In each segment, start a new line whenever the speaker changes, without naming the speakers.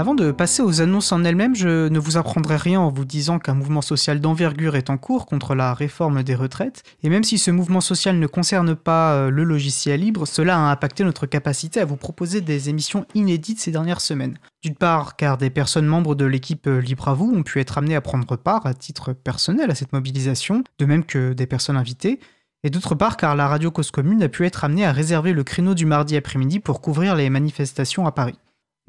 Avant de passer aux annonces en elles-mêmes, je ne vous apprendrai rien en vous disant qu'un mouvement social d'envergure est en cours contre la réforme des retraites, et même si ce mouvement social ne concerne pas euh, le logiciel libre, cela a impacté notre capacité à vous proposer des émissions inédites ces dernières semaines. D'une part, car des personnes membres de l'équipe euh, Libre à vous ont pu être amenées à prendre part à titre personnel à cette mobilisation, de même que des personnes invitées, et d'autre part car la radio Cause Commune a pu être amenée à réserver le créneau du mardi après-midi pour couvrir les manifestations à Paris.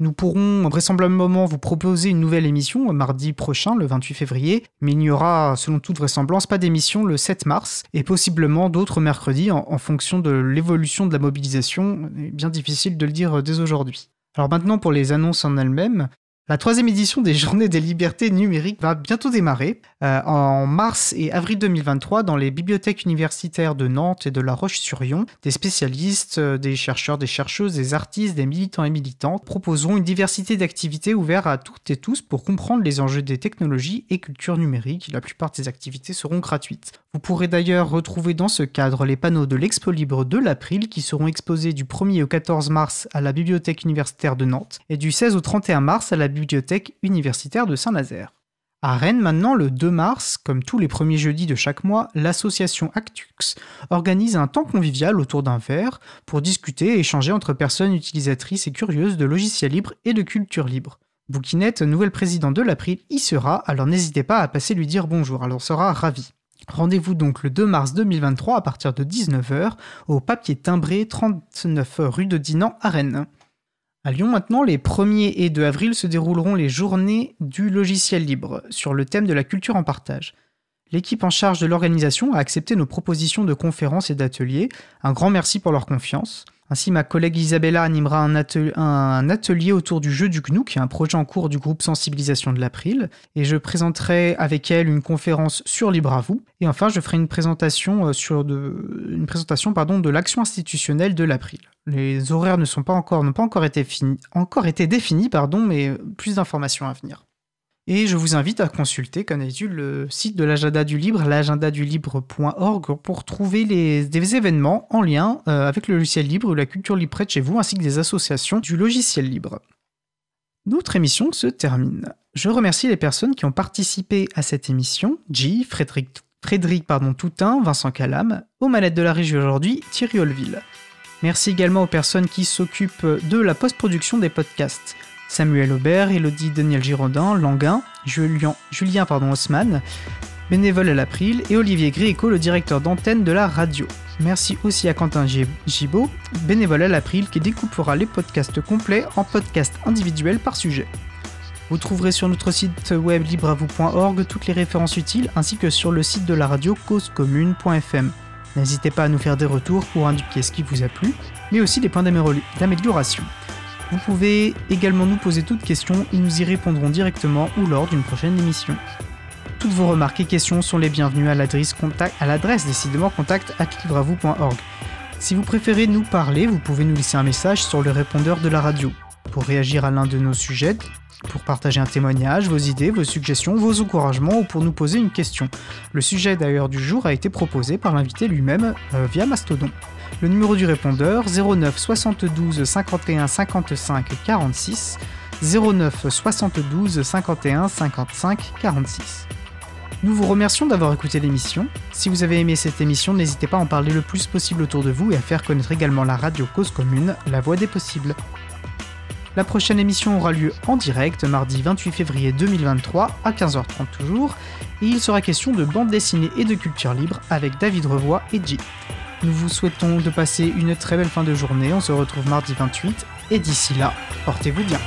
Nous pourrons vraisemblablement vous proposer une nouvelle émission mardi prochain, le 28 février, mais il n'y aura, selon toute vraisemblance, pas d'émission le 7 mars, et possiblement d'autres mercredis en, en fonction de l'évolution de la mobilisation. Bien difficile de le dire dès aujourd'hui. Alors maintenant pour les annonces en elles-mêmes, la troisième édition des Journées des libertés numériques va bientôt démarrer euh, en mars et avril 2023 dans les bibliothèques universitaires de Nantes et de La Roche-sur-Yon. Des spécialistes, euh, des chercheurs, des chercheuses, des artistes, des militants et militantes proposeront une diversité d'activités ouvertes à toutes et tous pour comprendre les enjeux des technologies et culture numérique. La plupart de ces activités seront gratuites. Vous pourrez d'ailleurs retrouver dans ce cadre les panneaux de l'Expo Libre de l'April qui seront exposés du 1er au 14 mars à la bibliothèque universitaire de Nantes et du 16 au 31 mars à la bibliothèque universitaire de Saint-Nazaire. À Rennes, maintenant, le 2 mars, comme tous les premiers jeudis de chaque mois, l'association Actux organise un temps convivial autour d'un verre pour discuter et échanger entre personnes utilisatrices et curieuses de logiciels libres et de culture libre. Bouquinette, nouvelle présidente de l'April, y sera, alors n'hésitez pas à passer lui dire bonjour, elle en sera ravie. Rendez-vous donc le 2 mars 2023 à partir de 19h au papier timbré 39 rue de Dinan à Rennes. À Lyon maintenant, les 1er et 2 avril se dérouleront les journées du logiciel libre sur le thème de la culture en partage. L'équipe en charge de l'organisation a accepté nos propositions de conférences et d'ateliers. Un grand merci pour leur confiance. Ainsi, ma collègue Isabella animera un, atelier autour du jeu du GNU, qui est un projet en cours du groupe Sensibilisation de l'April. Et je présenterai avec elle une conférence sur Libre vous. Et enfin, je ferai une présentation, euh, de, l'action institutionnelle de l'April. Les horaires n'ont pas encore été, encore été définis, pardon, mais plus d'informations à venir. Et je vous invite à consulter, comme d'habitude, le site de l'agenda du libre, l'agendadulibre.org, pour trouver des événements en lien euh, avec le logiciel libre ou la culture libre près de chez vous, ainsi que des associations du logiciel libre. Notre émission se termine. Je remercie les personnes qui ont participé à cette émission, G, Frédéric, Toutin, Vincent Calam, aux manettes de la régie aujourd'hui, Thierry Olville. Merci également aux personnes qui s'occupent de la post-production des podcasts. Samuel Aubert, Elodie Daniel Girondin, Languin, Julien, Julien pardon, Haussmann, bénévole à l'April, et Olivier Gréco, le directeur d'antenne de la radio. Merci aussi à Quentin Gibaud, bénévole à l'April, qui découpera les podcasts complets en podcasts individuels par sujet. Vous trouverez sur notre site web libravou.org toutes les références utiles ainsi que sur le site de la radio causecommune.fm. N'hésitez pas à nous faire des retours pour indiquer ce qui vous a plu, mais aussi des points d'amélioration. Vous pouvez également nous poser toutes questions et nous y répondrons directement ou lors d'une prochaine émission. Toutes vos remarques et questions sont les bienvenues à l'adresse contact, à l'adresse décidément contact Si vous préférez nous parler, vous pouvez nous laisser un message sur le répondeur de la radio. Pour réagir à l'un de nos sujets, pour partager un témoignage, vos idées, vos suggestions, vos encouragements ou pour nous poser une question. Le sujet d'ailleurs du jour a été proposé par l'invité lui-même euh, via Mastodon. Le numéro du répondeur 09 72 51 55 46 09 72 51 55 46. Nous vous remercions d'avoir écouté l'émission. Si vous avez aimé cette émission, n'hésitez pas à en parler le plus possible autour de vous et à faire connaître également la radio Cause Commune, la voix des possibles. La prochaine émission aura lieu en direct mardi 28 février 2023 à 15h30 toujours, et il sera question de bande dessinée et de culture libre avec David Revoy et J. Nous vous souhaitons de passer une très belle fin de journée. On se retrouve mardi 28 et d'ici là, portez-vous bien.